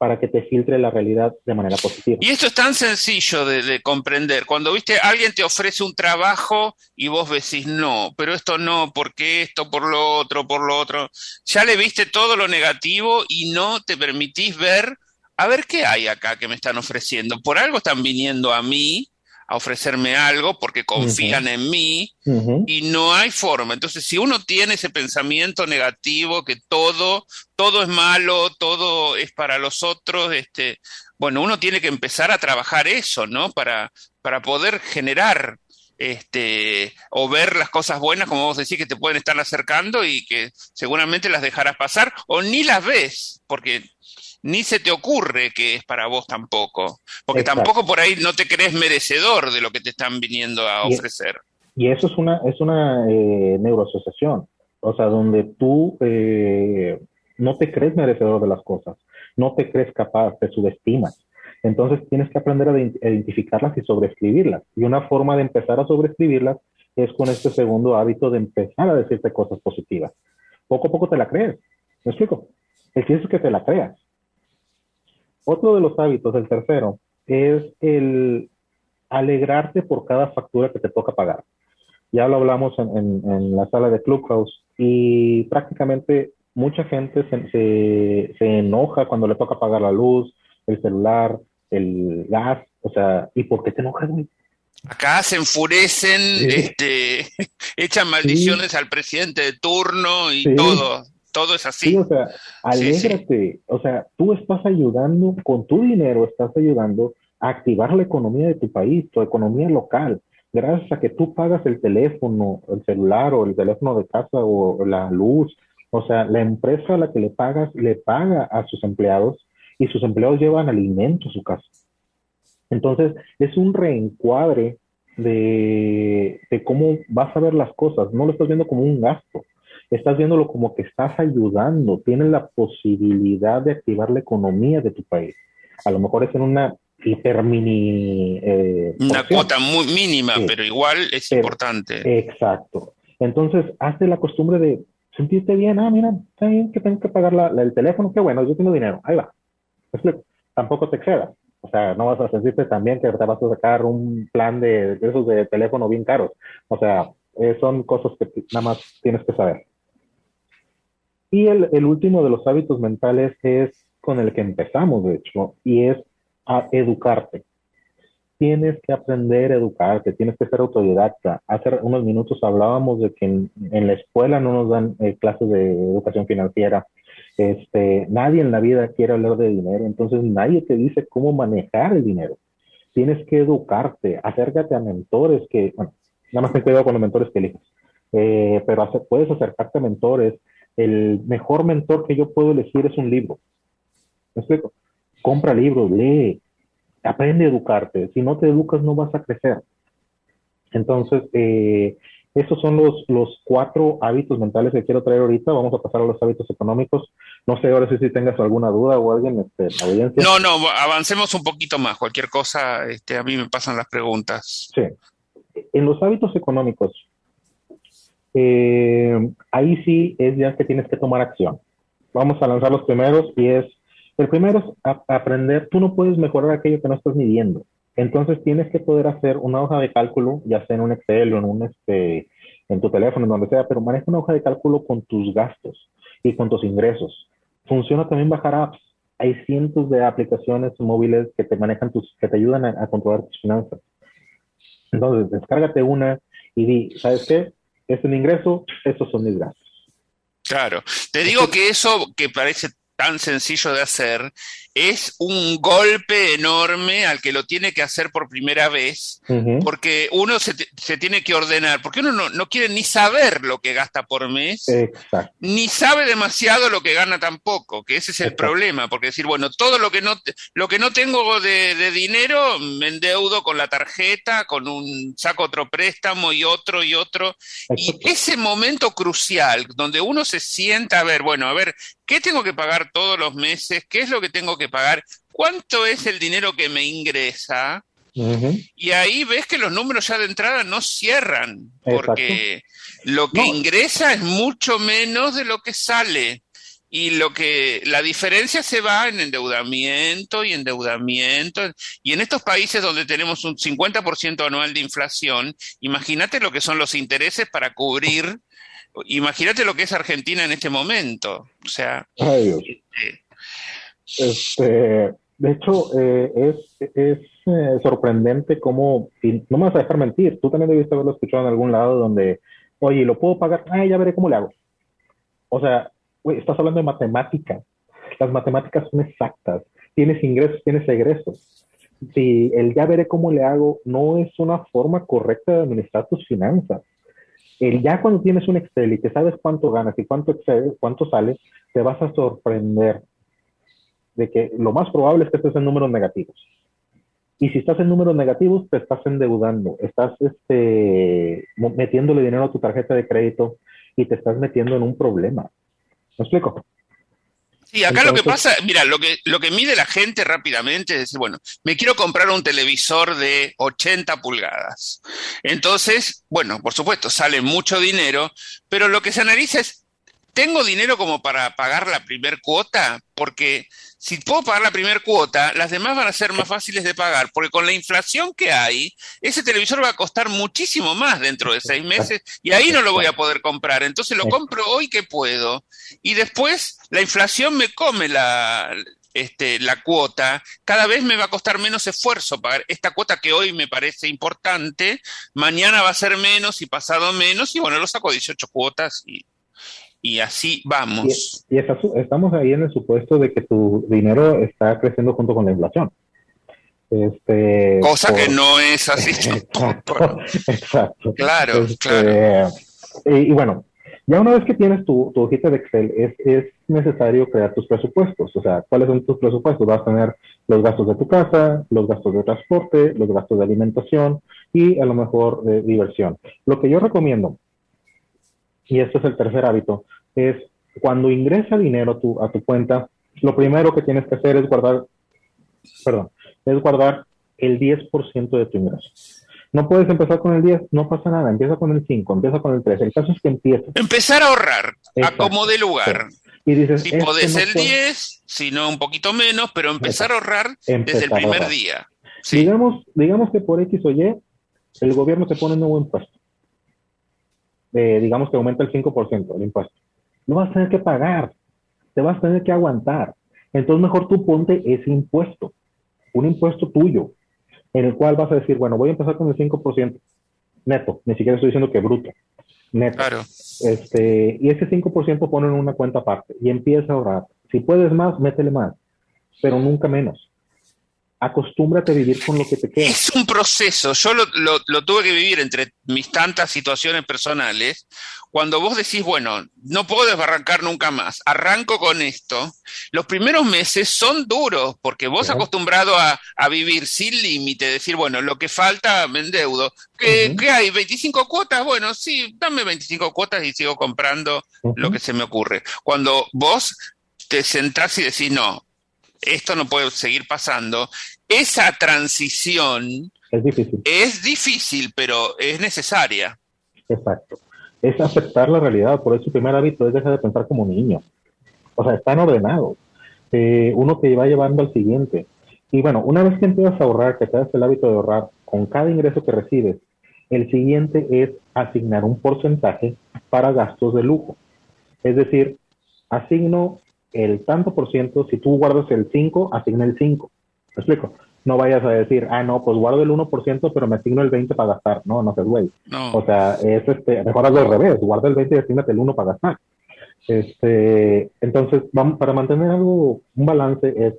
para que te filtre la realidad de manera positiva. Y esto es tan sencillo de, comprender. Cuando viste alguien te ofrece un trabajo y vos decís no, pero esto no, porque esto, por lo otro, por lo otro, ya le viste todo lo negativo y no te permitís ver, a ver qué hay acá que me están ofreciendo. Por algo están viniendo a mí a ofrecerme algo porque confían en mí y no hay forma. Entonces, si uno tiene ese pensamiento negativo que todo, todo es malo, todo es para los otros, este, bueno, uno tiene que empezar a trabajar eso, ¿no? Para, para poder generar este, o ver las cosas buenas, como vos decís, que te pueden estar acercando y que seguramente las dejarás pasar, o ni las ves, porque ni se te ocurre que es para vos tampoco, porque tampoco por ahí no te crees merecedor de lo que te están viniendo a ofrecer. Y, eso es una, es una eh, neuroasociación, o sea, donde tú eh, no te crees merecedor de las cosas, no te crees capaz, te subestimas. Entonces tienes que aprender a identificarlas y sobreescribirlas. Y una forma de empezar a sobreescribirlas es con este segundo hábito de empezar a decirte cosas positivas. Poco a poco te la crees. ¿Me explico? El chiste es que te la creas. Otro de los hábitos, el tercero, es el alegrarte por cada factura que te toca pagar. Ya lo hablamos en, la sala de Clubhouse y prácticamente mucha gente se, se, enoja cuando le toca pagar la luz, el celular, el gas, o sea, ¿y por qué te enojas, güey? Acá se enfurecen, este, <laughs> echan maldiciones al presidente de turno y todo, todo es así. Sí, o sea, alégrate, o sea, tú estás ayudando, con tu dinero estás ayudando a activar la economía de tu país, tu economía local, gracias a que tú pagas el teléfono, el celular o el teléfono de casa o la luz, o sea, la empresa a la que le pagas le paga a sus empleados y sus empleados llevan alimento a su casa. Entonces, es un reencuadre de, cómo vas a ver las cosas. No lo estás viendo como un gasto, estás viéndolo como que estás ayudando, tienes la posibilidad de activar la economía de tu país. A lo mejor es en una hiper mini... Eh, una cuota muy mínima, pero igual es importante. Exacto. Entonces, hazte la costumbre de sentirte bien, ah, mira, está bien que tengo que pagar el teléfono, qué bueno, yo tengo dinero, ahí va. Tampoco te excedas. O sea, no vas a sentirte también que te vas a sacar un plan de, esos de teléfono bien caros. O sea, eh, son cosas que nada más tienes que saber. Y el, último de los hábitos mentales es con el que empezamos, de hecho, y es a educarte. Tienes que aprender a educarte, tienes que ser autodidacta. Hace unos minutos hablábamos de que en, la escuela no nos dan eh, clases de educación financiera, este, nadie en la vida quiere hablar de dinero, entonces nadie te dice cómo manejar el dinero. Tienes que educarte, acércate a mentores que, bueno, nada más ten cuidado con los mentores que eliges, eh, pero puedes acercarte a mentores. El mejor mentor que yo puedo elegir es un libro. ¿Me explico? Compra libros, lee, aprende a educarte. Si no te educas, no vas a crecer. Entonces, eh, esos son los, los cuatro hábitos mentales que quiero traer ahorita. Vamos a pasar a los hábitos económicos. No sé ahora si tengas alguna duda o alguien este, en la audiencia. No, no, avancemos un poquito más. Cualquier cosa, este, a mí me pasan las preguntas. Sí. En los hábitos económicos, eh, ahí sí es ya que tienes que tomar acción. Vamos a lanzar los primeros y es, el primero es aprender, tú no puedes mejorar aquello que no estás midiendo. Entonces tienes que poder hacer una hoja de cálculo, ya sea en un Excel o en un este, en tu teléfono, en donde sea, pero maneja una hoja de cálculo con tus gastos y con tus ingresos. Funciona también bajar apps. Hay cientos de aplicaciones móviles que te manejan tus, que te ayudan a, controlar tus finanzas. Entonces, descárgate una y di, ¿sabes qué? Es el ingreso, estos son mis gastos. Claro. Te digo que eso que parece tan sencillo de hacer, es un golpe enorme al que lo tiene que hacer por primera vez, porque uno se, tiene que ordenar, porque uno no, quiere ni saber lo que gasta por mes, ni sabe demasiado lo que gana tampoco, que ese es el problema, porque decir, bueno, todo lo que no, lo que no tengo de, dinero, me endeudo con la tarjeta, con un saco otro préstamo y otro y otro, y ese momento crucial donde uno se sienta a ver, bueno, a ver, ¿qué tengo que pagar todos los meses? ¿Qué es lo que tengo que pagar? ¿Cuánto es el dinero que me ingresa? Y ahí ves que los números ya de entrada no cierran, porque lo que ingresa es mucho menos de lo que sale. Y lo que la diferencia se va en endeudamiento y endeudamiento. Y en estos países donde tenemos un 50% anual de inflación, imagínate lo que son los intereses para cubrir Imagínate lo que es Argentina en este momento. O sea. Este, este, de hecho, eh, es, es eh, sorprendente cómo, y no me vas a dejar mentir, tú también debiste haberlo escuchado en algún lado donde, oye, ¿lo puedo pagar? Ah, ya veré cómo le hago. O sea, güey, estás hablando de matemáticas. Las matemáticas son exactas. Tienes ingresos, tienes egresos. si el ya veré cómo le hago no es una forma correcta de administrar tus finanzas. El ya cuando tienes un Excel y que sabes cuánto ganas y cuánto, excede, cuánto sale, te vas a sorprender de que lo más probable es que estés en números negativos. Y si estás en números negativos, te estás endeudando, estás este, metiéndole dinero a tu tarjeta de crédito y te estás metiendo en un problema. ¿Me explico? Sí, acá lo que pasa, mira, lo que, lo que mide la gente rápidamente es decir, bueno, me quiero comprar un televisor de 80 pulgadas. Entonces, bueno, por supuesto, sale mucho dinero, pero lo que se analiza es, ¿tengo dinero como para pagar la primer cuota? Porque si puedo pagar la primera cuota, las demás van a ser más fáciles de pagar, porque con la inflación que hay, ese televisor va a costar muchísimo más dentro de seis meses y ahí no lo voy a poder comprar. Entonces lo compro hoy que puedo y después la inflación me come la, este, la cuota, cada vez me va a costar menos esfuerzo pagar esta cuota que hoy me parece importante, mañana va a ser menos y pasado menos y bueno, lo saco 18 cuotas y y así vamos. Y, estamos ahí en el supuesto de que tu dinero está creciendo junto con la inflación. Este, Cosa que no es así. <laughs> Exacto, Claro, este, claro. Y, bueno, ya una vez que tienes tu, tu hojita de Excel, es, es, necesario crear tus presupuestos. O sea, ¿cuáles son tus presupuestos? Vas a tener los gastos de tu casa, los gastos de transporte, los gastos de alimentación y a lo mejor de diversión. Lo que yo recomiendo y este es el tercer hábito, es cuando ingresa dinero a tu, a tu cuenta, lo primero que tienes que hacer es guardar, perdón, es guardar el 10% de tu ingreso. No puedes empezar con el 10, no pasa nada, empieza con el 5, empieza con el 3. El caso es que empieces. Empezar a ahorrar, a como de lugar. Y dices, si podés el 10, si no un poquito menos, pero empezar a ahorrar desde el primer día. Digamos, digamos que por X o Y, el gobierno te pone un nuevo impuesto digamos que aumenta el 5% el impuesto. No vas a tener que pagar, te vas a tener que aguantar. Entonces mejor tú ponte ese impuesto, un impuesto tuyo, en el cual vas a decir, bueno, voy a empezar con el 5% neto, ni siquiera estoy diciendo que bruto, neto. Claro. Este, y ese 5% pone en una cuenta aparte y empieza a ahorrar. Si puedes más, métele más, pero nunca menos acostúmbrate a vivir con lo que te queda. Es un proceso, yo lo, lo, tuve que vivir entre mis tantas situaciones personales, cuando vos decís, bueno, no puedo desbarrancar nunca más, arranco con esto, los primeros meses son duros, porque vos acostumbrado a, a, vivir sin límite, decir, bueno, lo que falta me endeudo. ¿Qué, ¿qué hay? ¿25 cuotas? Bueno, sí, dame 25 cuotas y sigo comprando lo que se me ocurre. Cuando vos te sentás y decís, no, esto no puede seguir pasando, esa transición es difícil. Es difícil, pero es necesaria. Exacto. Es aceptar la realidad. Por eso el primer hábito es dejar de pensar como niño. O sea, están ordenados. Eh, uno te va llevando al siguiente. Y bueno, una vez que empiezas a ahorrar, que te das el hábito de ahorrar con cada ingreso que recibes, el siguiente es asignar un porcentaje para gastos de lujo. Es decir, asigno el tanto por ciento, si tú guardas el 5, asigna el 5. ¿Me explico? No vayas a decir, ah, no, pues guardo el 1%, pero me asigno el 20 para gastar. No, no seas güey. O sea, es este, mejor hazlo al revés, guarda el 20 y asignate el 1 para gastar. Este, entonces, vamos, para mantener algo, un balance es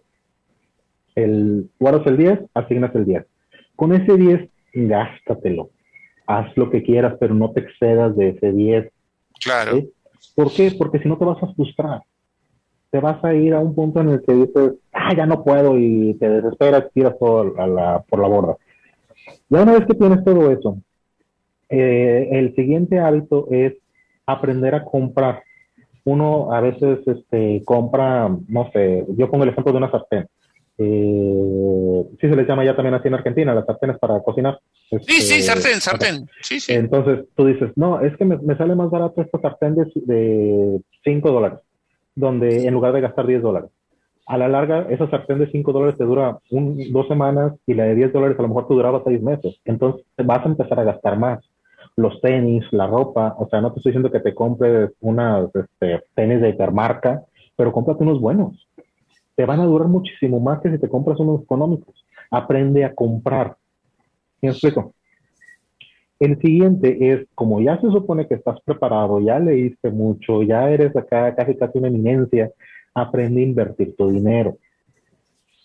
el, guardas el 10, asignas el 10. Con ese 10, gástatelo. Haz lo que quieras, pero no te excedas de ese 10. Claro. ¿Por qué? Porque si no te vas a frustrar te vas a ir a un punto en el que dices, ah, ya no puedo y te desesperas, tiras todo a la, por la borda. Ya una vez que tienes todo eso, eh, el siguiente hábito es aprender a comprar. Uno a veces este, compra, no sé, yo pongo el ejemplo de una sartén. Eh, sí se les llama ya también así en Argentina, las sartenes para cocinar. sí, sí, este, sartén, sartén. Sí, sí. Entonces tú dices, no, es que me, me sale más barato esta sartén de 5 dólares donde en lugar de gastar 10 dólares. A la larga, esa sartén de 5 dólares te dura dos semanas y la de 10 dólares a lo mejor te duraba 6 meses. Entonces vas a empezar a gastar más. Los tenis, la ropa, o sea, no te estoy diciendo que te compres unas este, tenis de hipermarca, pero cómprate unos buenos. Te van a durar muchísimo más que si te compras unos económicos. Aprende a comprar. ¿Me explico? El siguiente es, como ya se supone que estás preparado, ya leíste mucho, ya eres acá casi casi una eminencia, aprende a invertir tu dinero.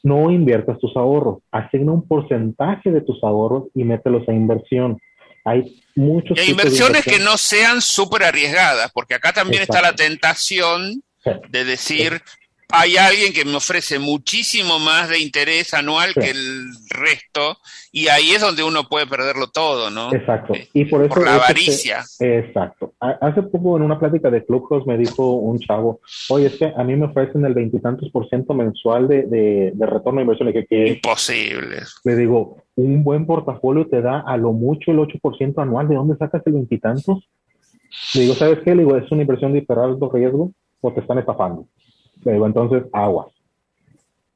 no inviertas tus ahorros, asigna un porcentaje de tus ahorros y mételos a inversión. Hay muchos... Y inversiones que no sean súper arriesgadas, porque acá también está la tentación de decir, hay alguien que me ofrece muchísimo más de interés anual que el resto y ahí es donde uno puede perderlo todo, ¿no? Exacto. Eh, y por eso la avaricia. exacto. Hace poco en una plática de Clubhouse me dijo un chavo, oye, es que a mí me ofrecen el veintitantos por ciento mensual de, de, retorno de inversión. Que, que, Imposible. Le digo, un buen portafolio te da a lo mucho el 8% anual. ¿De dónde sacas el veintitantos? Le digo, ¿sabes qué? Le digo, ¿es una inversión de hiper alto riesgo o te están estafando? Le digo, entonces, aguas.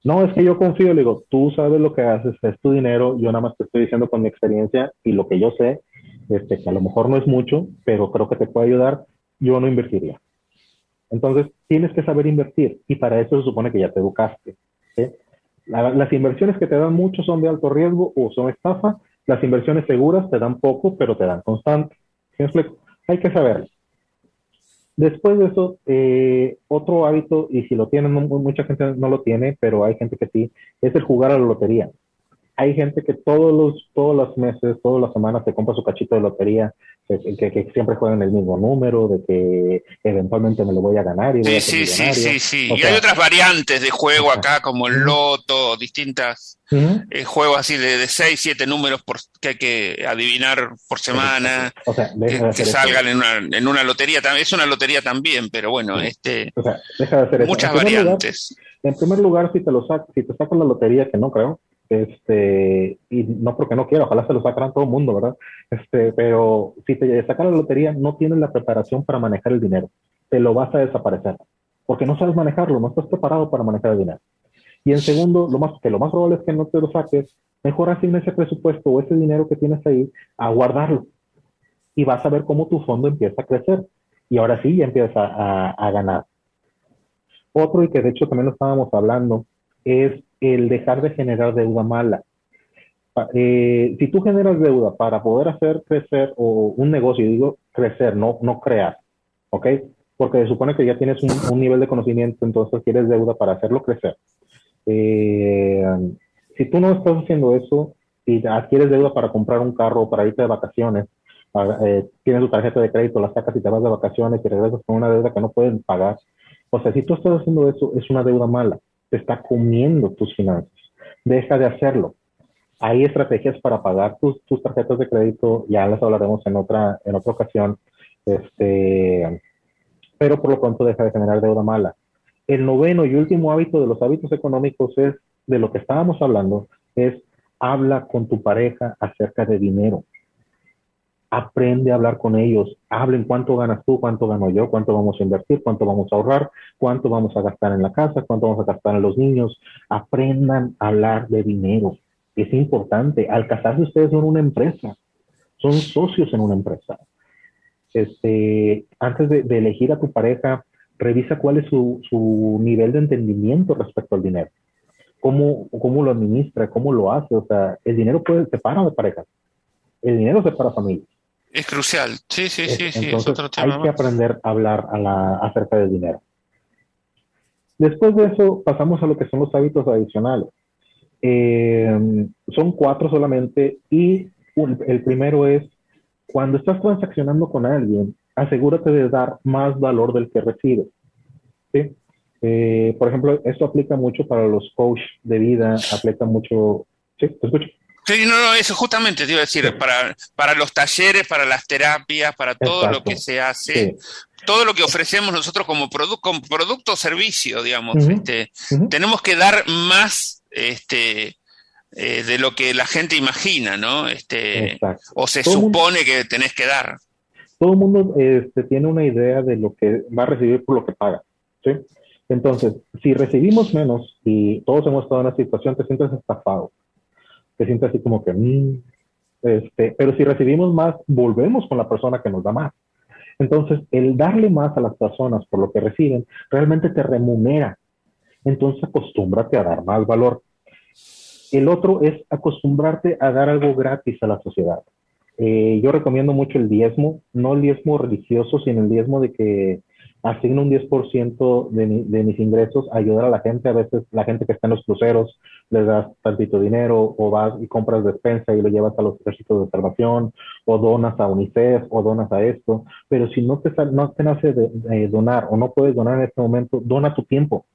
No, es que yo confío, le digo, tú sabes lo que haces, es tu dinero, yo nada más te estoy diciendo con mi experiencia y lo que yo sé, este, que a lo mejor no es mucho, pero creo que te puede ayudar, yo no invertiría. Entonces, tienes que saber invertir y para eso se supone que ya te educaste. las inversiones que te dan mucho son de alto riesgo o son estafa, las inversiones seguras te dan poco, pero te dan constante. Hay que saberlo. Después de eso, eh, otro hábito, y si lo tienen, mucha gente no lo tiene, pero hay gente que sí, es el jugar a la lotería hay gente que todos los, todos los meses, todas las semanas se compra su cachito de lotería, que, que, siempre juegan el mismo número, de que eventualmente me lo voy a ganar. Y sí, sí, sí, sí, sí, y hay otras variantes de juego acá, como el loto, distintas eh, juegos así de, de seis, siete números por, que hay que adivinar por semana, o sea, que, salgan en una, en una lotería. Es una lotería también, pero bueno, este, o sea, deja de hacer muchas variantes. en primer lugar, si te lo sac, si te sacan la lotería, que no creo, este, y no porque no quiera, ojalá se lo sacaran todo el mundo, ¿verdad? Este, pero si te sacan la lotería, no tienes la preparación para manejar el dinero. Te lo vas a desaparecer. Porque no sabes manejarlo, no estás preparado para manejar el dinero. Y en segundo, lo más, que lo más probable es que no te lo saques, mejor asigna ese presupuesto o ese dinero que tienes ahí a guardarlo. Y vas a ver cómo tu fondo empieza a crecer. Y ahora sí ya empiezas a, a ganar. Otro, y que de hecho también lo estábamos hablando, es el dejar de generar deuda mala. Eh, si tú generas deuda para poder hacer crecer o un negocio, digo crecer, no, no crear, ¿ok? Porque se supone que ya tienes un, nivel de conocimiento, entonces quieres deuda para hacerlo crecer. Eh, si tú no estás haciendo eso y adquieres deuda para comprar un carro o para irte de vacaciones, eh, tienes tu tarjeta de crédito, la sacas y te vas de vacaciones y regresas con una deuda que no pueden pagar. O sea, si tú estás haciendo eso, es una deuda mala te está comiendo tus finanzas. Deja de hacerlo. Hay estrategias para pagar tus, tarjetas de crédito, ya las hablaremos en otra, en otra ocasión, este, pero por lo pronto deja de generar deuda mala. El noveno y último hábito de los hábitos económicos es, de lo que estábamos hablando, es habla con tu pareja acerca de dinero aprende a hablar con ellos, hablen cuánto ganas tú, cuánto gano yo, cuánto vamos a invertir, cuánto vamos a ahorrar, cuánto vamos a gastar en la casa, cuánto vamos a gastar en los niños, aprendan a hablar de dinero. Es importante, al casarse ustedes son una empresa, son socios en una empresa. Este, antes de, elegir a tu pareja, revisa cuál es su, su, nivel de entendimiento respecto al dinero. Cómo, cómo lo administra, cómo lo hace. O sea, el dinero puede separar de parejas. El dinero separa familias. Es crucial, sí, sí, sí, sí. es otro tema hay que aprender a hablar a la, acerca del dinero. Después de eso, pasamos a lo que son los hábitos adicionales. Eh, son cuatro solamente y el primero es, cuando estás transaccionando con alguien, asegúrate de dar más valor del que recibes. ¿sí? Eh, por ejemplo, esto aplica mucho para los coaches de vida, aplica mucho... ¿Sí? ¿Te escucho? Sí, no, no, eso justamente te iba a decir, para, para los talleres, para las terapias, para todo lo que se hace, todo lo que ofrecemos nosotros como, como producto o servicio, digamos, este, tenemos que dar más este, eh, de lo que la gente imagina, ¿no? Este, o se supone que tenés que dar. Todo el mundo este, tiene una idea de lo que va a recibir por lo que paga, ¿sí? Entonces, si recibimos menos y todos hemos estado en una situación, te sientes estafado se siente así como que, mm, este, pero si recibimos más, volvemos con la persona que nos da más. Entonces, el darle más a las personas por lo que reciben realmente te remunera. Entonces, acostúmbrate a dar más valor. El otro es acostumbrarte a dar algo gratis a la sociedad. Eh, yo recomiendo mucho el diezmo, no el diezmo religioso, sino el diezmo de que asigno un 10% de, mi, de mis ingresos a ayudar a la gente. A veces la gente que está en los cruceros les das tantito dinero o vas y compras despensa y lo llevas a los ejércitos de observación o donas a UNICEF o donas a esto. Pero si no te, no te nace de, donar o no puedes donar en este momento, dona tu tiempo.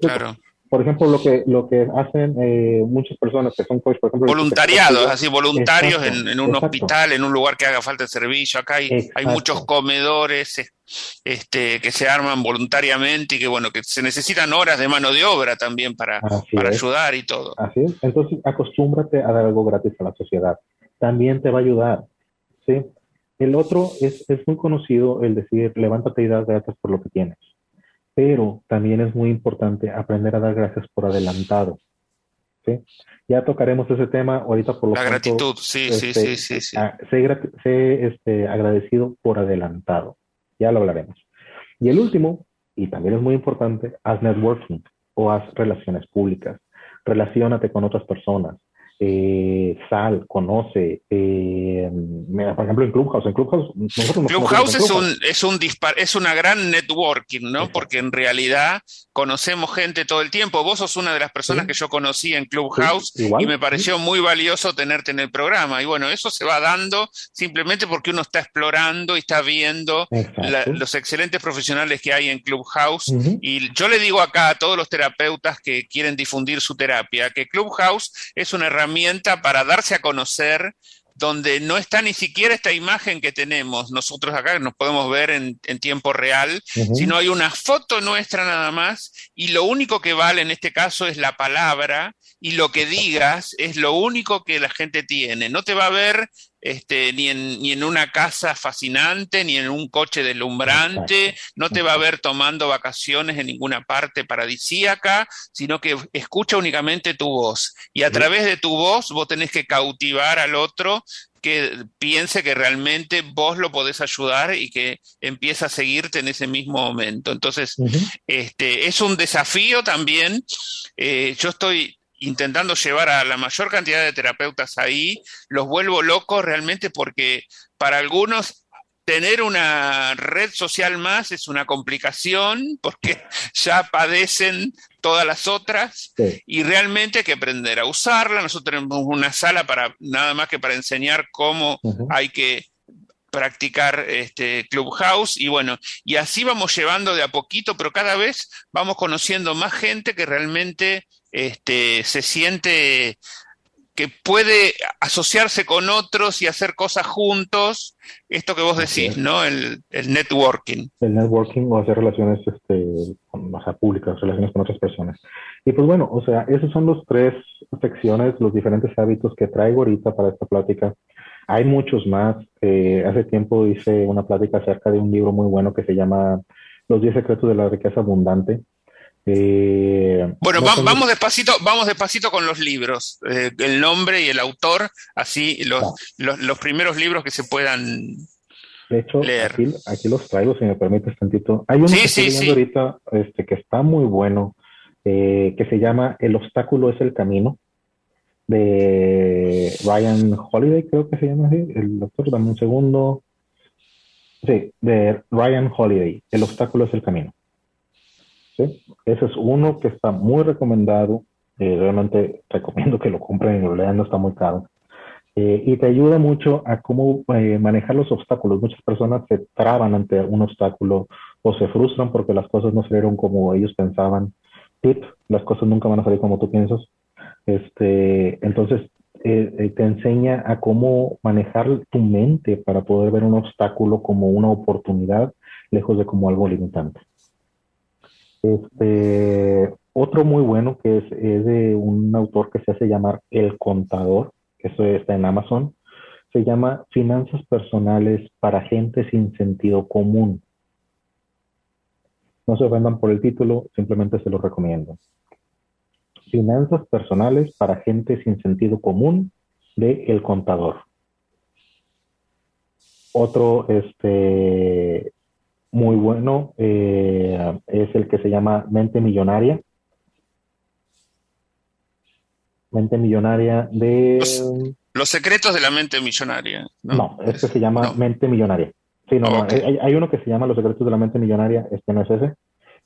Claro por ejemplo, lo que, lo que hacen eh, muchas personas que son coach, por ejemplo... Voluntariados, así, voluntarios en, un hospital, en un lugar que haga falta de servicio. Acá hay, hay muchos comedores este, que se arman voluntariamente y que, bueno, que se necesitan horas de mano de obra también para, para ayudar y todo. Así es. Entonces, acostúmbrate a dar algo gratis a la sociedad. También te va a ayudar, ¿sí? El otro es, es muy conocido el decir, levántate y das gracias por lo que tienes pero también es muy importante aprender a dar gracias por adelantado. ¿sí? Ya tocaremos ese tema ahorita por lo La gratitud, sí, sí, este, sí, sí, ah, sé, este, agradecido por adelantado. Ya lo hablaremos. Y el último, y también es muy importante, haz networking o haz relaciones públicas. Relaciónate con otras personas eh, sal, conoce, eh, por ejemplo en Clubhouse, en Clubhouse, Clubhouse es un, es un dispar, es una gran networking, ¿no? Porque en realidad conocemos gente todo el tiempo. Vos sos una de las personas que yo conocí en Clubhouse y me pareció muy valioso tenerte en el programa. Y bueno, eso se va dando simplemente porque uno está explorando y está viendo los excelentes profesionales que hay en Clubhouse. Y yo le digo acá a todos los terapeutas que quieren difundir su terapia que Clubhouse es una herramienta para darse a conocer donde no está ni siquiera esta imagen que tenemos nosotros acá, que nos podemos ver en, tiempo real, sino hay una foto nuestra nada más y lo único que vale en este caso es la palabra y lo que digas es lo único que la gente tiene. No te va a ver este, ni, en, ni en una casa fascinante, ni en un coche deslumbrante, no te va a ver tomando vacaciones en ninguna parte paradisíaca, sino que escucha únicamente tu voz. Y a través de tu voz vos tenés que cautivar al otro que piense que realmente vos lo podés ayudar y que empieza a seguirte en ese mismo momento. Entonces, este, es un desafío también. Eh, yo estoy intentando llevar a la mayor cantidad de terapeutas ahí, los vuelvo locos realmente porque para algunos tener una red social más es una complicación <laughs> porque ya padecen todas las otras y realmente hay que aprender a usarla. Nosotros tenemos una sala para nada más que para enseñar cómo hay que practicar este Clubhouse y bueno, y así vamos llevando de a poquito, pero cada vez vamos conociendo más gente que realmente este, se siente que puede asociarse con otros y hacer cosas juntos, esto que vos decís, ¿no? El, networking. El networking o hacer relaciones este, o sea, públicas, relaciones con otras personas. Y pues bueno, o sea, esos son los tres secciones, los diferentes hábitos que traigo ahorita para esta plática. Hay muchos más. Eh, hace tiempo hice una plática acerca de un libro muy bueno que se llama Los 10 secretos de la riqueza abundante. Eh, bueno, vamos despacito, vamos despacito con los libros, eh, el nombre y el autor, así los, los, primeros libros que se puedan de hecho, Aquí, aquí, los traigo, si me permites tantito. Hay uno que estoy viendo ahorita este, que está muy bueno, eh, que se llama El obstáculo es el camino, de Ryan Holiday, creo que se llama así. El doctor, dame un segundo. Sí, de Ryan Holiday, El obstáculo es el camino. Ese es uno que está muy recomendado. Eh, realmente recomiendo que lo compren lean, no está muy caro. Eh, y te ayuda mucho a cómo eh, manejar los obstáculos. Muchas personas se traban ante un obstáculo o se frustran porque las cosas no salieron como ellos pensaban. Tip, las cosas nunca van a salir como tú piensas. Este, entonces, te enseña a cómo manejar tu mente para poder ver un obstáculo como una oportunidad, lejos de como algo limitante. Este, otro muy bueno que es, de un autor que se hace llamar El Contador, que eso está en Amazon, se llama Finanzas Personales para Gente sin Sentido Común. No se ofendan por el título, simplemente se lo recomiendo. Finanzas Personales para Gente sin Sentido Común de El Contador. Otro este, muy bueno eh, es el que se llama Mente Millonaria. Mente Millonaria de... Los, secretos de la mente millonaria. No, este se llama Mente Millonaria. Sí, no, hay, hay uno que se llama Los secretos de la mente millonaria, este no es ese.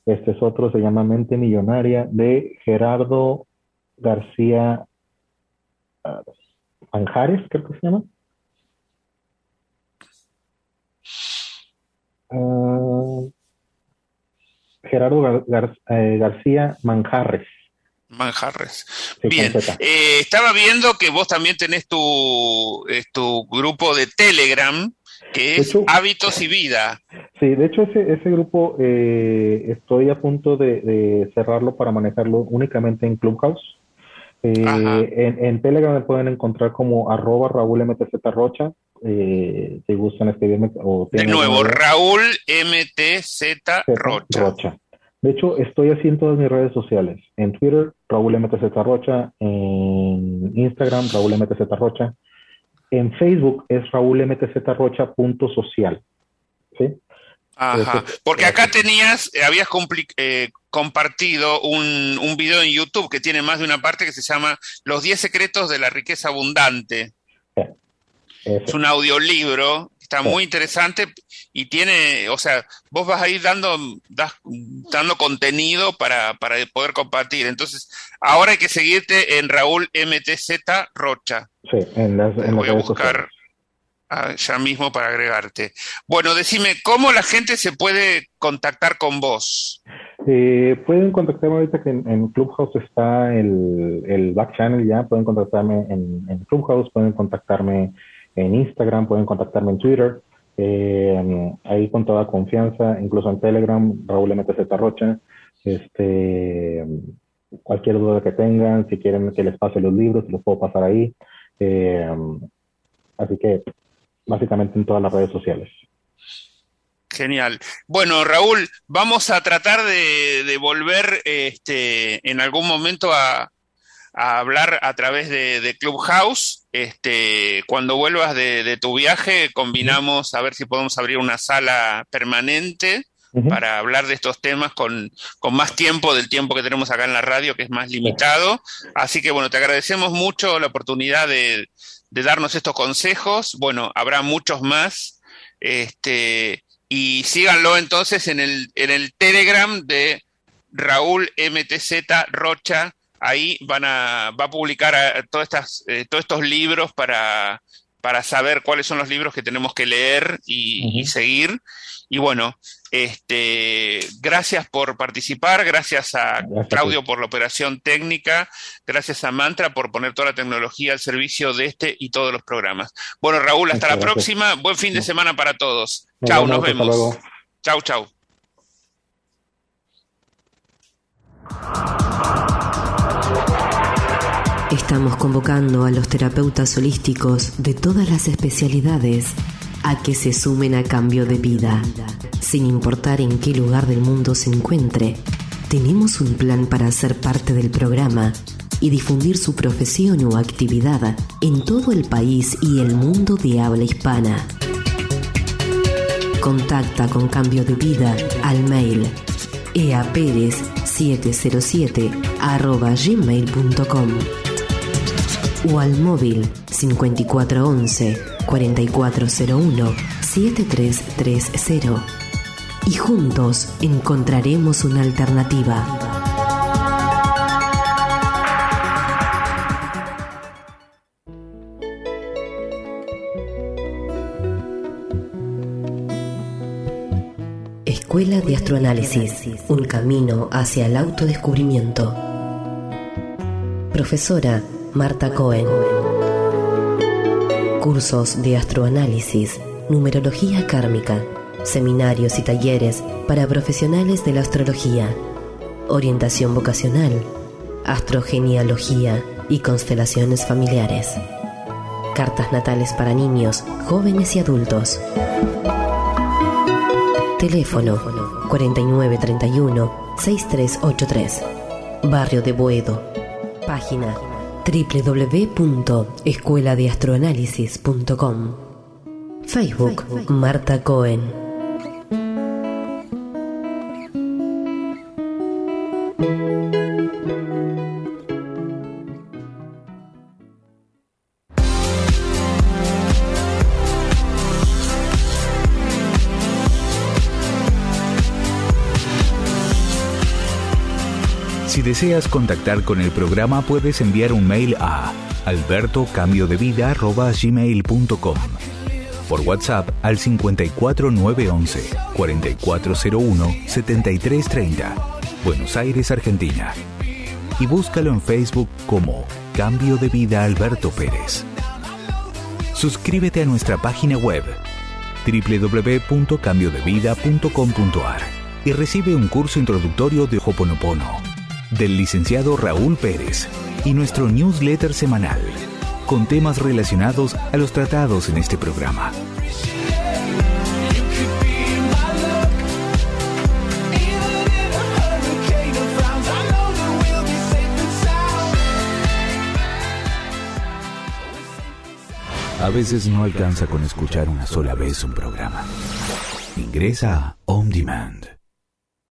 Este es otro, se llama Mente Millonaria de Gerardo García uh, Anjares, creo que se llama. Uh, Gerardo Gar Gar eh, García Manjarres. Manjarres. Sí, Bien, eh, estaba viendo que vos también tenés tu, eh, tu grupo de Telegram, que es hecho, Hábitos y Vida. Sí, de hecho ese, ese grupo eh, estoy a punto de, de, cerrarlo para manejarlo únicamente en Clubhouse. En, en, Telegram me pueden encontrar como arroba Raúl MTZ Rocha. Eh, si gustan escribirme. O de nuevo. Raúl MTZ Rocha. Rocha. De hecho, estoy así en todas mis redes sociales. En Twitter, Raúl MTZ Rocha. En Instagram, Raúl MTZ Rocha. En Facebook es Raúl MTZ Rocha punto social. ¿Sí? Ajá, porque acá tenías, eh, habías eh, compartido un, un, video en YouTube que tiene más de una parte que se llama Los 10 secretos de la riqueza abundante. Es un audiolibro, está muy interesante y tiene, o sea, vos vas a ir dando, das, dando contenido para, para poder compartir. Entonces, ahora hay que seguirte en Raúl MTZ Rocha. Sí, en las, en voy a buscar ya mismo para agregarte. Bueno, decime, ¿cómo la gente se puede contactar con vos? Eh, pueden contactarme ahorita que en, en Clubhouse está el, el, back channel ya, pueden contactarme en, en, Clubhouse, pueden contactarme en Instagram, pueden contactarme en Twitter, eh, ahí con toda confianza, incluso en Telegram, Raúl MTZ Rocha, este, cualquier duda que tengan, si quieren que les pase los libros, los puedo pasar ahí. Eh, así que básicamente en todas las redes sociales. Genial. Bueno, Raúl, vamos a tratar de, de volver este, en algún momento a, hablar a través de, Clubhouse. Este, cuando vuelvas de, de, tu viaje, combinamos a ver si podemos abrir una sala permanente uh -huh. para hablar de estos temas con, con, más tiempo del tiempo que tenemos acá en la radio, que es más limitado. Así que bueno, te agradecemos mucho la oportunidad de, de darnos estos consejos. Bueno, habrá muchos más. Este, y síganlo entonces en el, en el Telegram de Raúl MTZ Rocha. Ahí van a, va a publicar a, eh, todas estas, eh, todos estos libros para, para saber cuáles son los libros que tenemos que leer y, uh -huh. y seguir. Y bueno, este, gracias por participar, gracias a gracias. Claudio por la operación técnica, gracias a Mantra por poner toda la tecnología al servicio de este y todos los programas. Bueno, Raúl, hasta la gracias. próxima. Buen fin de semana para todos. Chau, nos vemos. Chau, chau. Estamos convocando a los terapeutas holísticos de todas las especialidades a que se sumen a cambio de vida. Sin importar en qué lugar del mundo se encuentre, tenemos un plan para ser parte del programa y difundir su profesión o actividad en todo el país y el mundo de habla hispana. Contacta con Cambio de Vida al mail eaperez707 arroba gmail.com o al móvil 5411 4401 7330 y juntos encontraremos una alternativa. Escuela de Astroanálisis, un camino hacia el autodescubrimiento. Profesora Marta Cohen. Cursos de astroanálisis, numerología kármica, seminarios y talleres para profesionales de la astrología, orientación vocacional, astrogenealogía y constelaciones familiares. Cartas natales para niños, jóvenes y adultos. Teléfono 4931 6383. Barrio de Boedo. Página www.escueladeastroanálisis.com Facebook. Marta Cohen deseas contactar con el programa puedes enviar un mail a albertocambiodevida.gmail.com por WhatsApp al 54911 4401 7330 Buenos Aires, Argentina. Y búscalo en Facebook como Cambio de Vida Alberto Pérez. Suscríbete a nuestra página web www.cambiodevida.com.ar y recibe un curso introductorio de Hoponopono del licenciado Raúl Pérez y nuestro newsletter semanal con temas relacionados a los tratados en este programa. A veces no alcanza con escuchar una sola vez un programa. Ingresa a On Demand